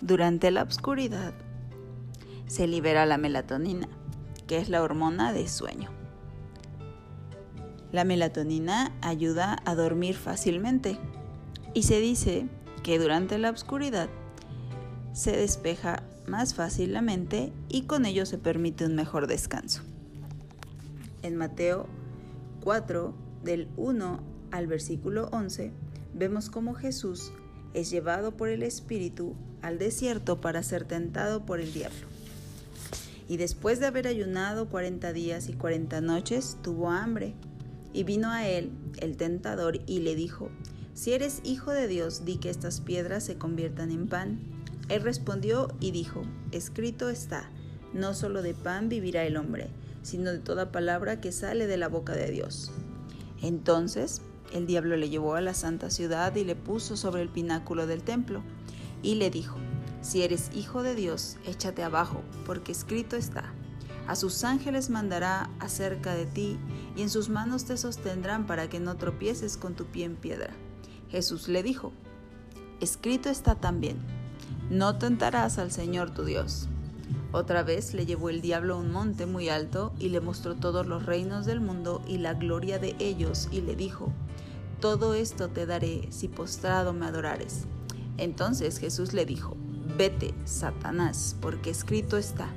Durante la oscuridad se libera la melatonina, que es la hormona de sueño. La melatonina ayuda a dormir fácilmente y se dice que durante la oscuridad se despeja más fácilmente y con ello se permite un mejor descanso. En Mateo 4, del 1 al versículo 11, vemos cómo Jesús es llevado por el Espíritu al desierto para ser tentado por el diablo. Y después de haber ayunado 40 días y 40 noches, tuvo hambre. Y vino a él el tentador y le dijo, Si eres hijo de Dios, di que estas piedras se conviertan en pan. Él respondió y dijo, Escrito está, no solo de pan vivirá el hombre, sino de toda palabra que sale de la boca de Dios. Entonces el diablo le llevó a la santa ciudad y le puso sobre el pináculo del templo, y le dijo, Si eres hijo de Dios, échate abajo, porque escrito está, a sus ángeles mandará acerca de ti, y en sus manos te sostendrán para que no tropieces con tu pie en piedra. Jesús le dijo, Escrito está también, no tentarás al Señor tu Dios. Otra vez le llevó el diablo a un monte muy alto y le mostró todos los reinos del mundo y la gloria de ellos y le dijo, todo esto te daré si postrado me adorares. Entonces Jesús le dijo, vete, Satanás, porque escrito está,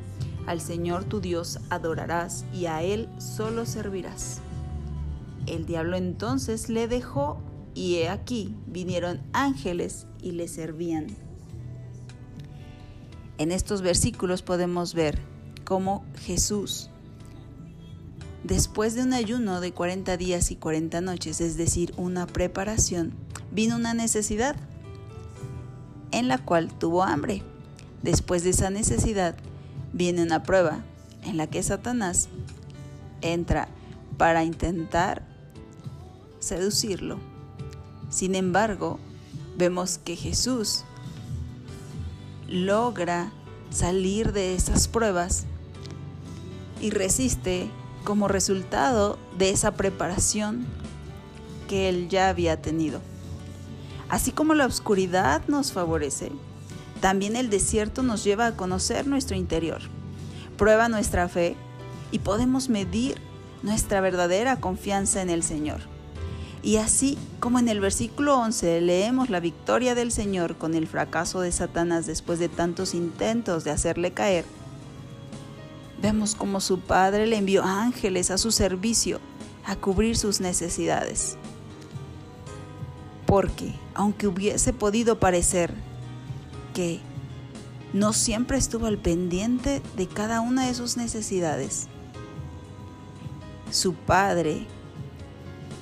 al Señor tu Dios adorarás y a Él solo servirás. El diablo entonces le dejó y he aquí vinieron ángeles y le servían. En estos versículos podemos ver cómo Jesús, después de un ayuno de 40 días y 40 noches, es decir, una preparación, vino una necesidad en la cual tuvo hambre. Después de esa necesidad viene una prueba en la que Satanás entra para intentar seducirlo. Sin embargo, vemos que Jesús logra salir de esas pruebas y resiste como resultado de esa preparación que él ya había tenido. Así como la oscuridad nos favorece, también el desierto nos lleva a conocer nuestro interior, prueba nuestra fe y podemos medir nuestra verdadera confianza en el Señor. Y así como en el versículo 11 leemos la victoria del Señor con el fracaso de Satanás después de tantos intentos de hacerle caer, vemos como su Padre le envió ángeles a su servicio a cubrir sus necesidades. Porque, aunque hubiese podido parecer que no siempre estuvo al pendiente de cada una de sus necesidades, su Padre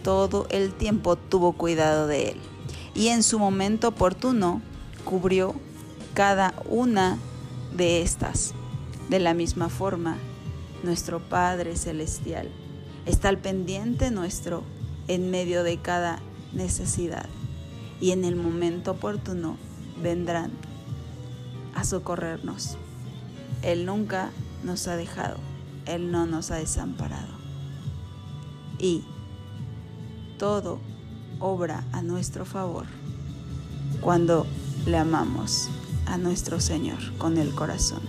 todo el tiempo tuvo cuidado de él y en su momento oportuno cubrió cada una de estas. De la misma forma, nuestro Padre Celestial está al pendiente nuestro en medio de cada necesidad y en el momento oportuno vendrán a socorrernos. Él nunca nos ha dejado, Él no nos ha desamparado. Y todo obra a nuestro favor cuando le amamos a nuestro Señor con el corazón.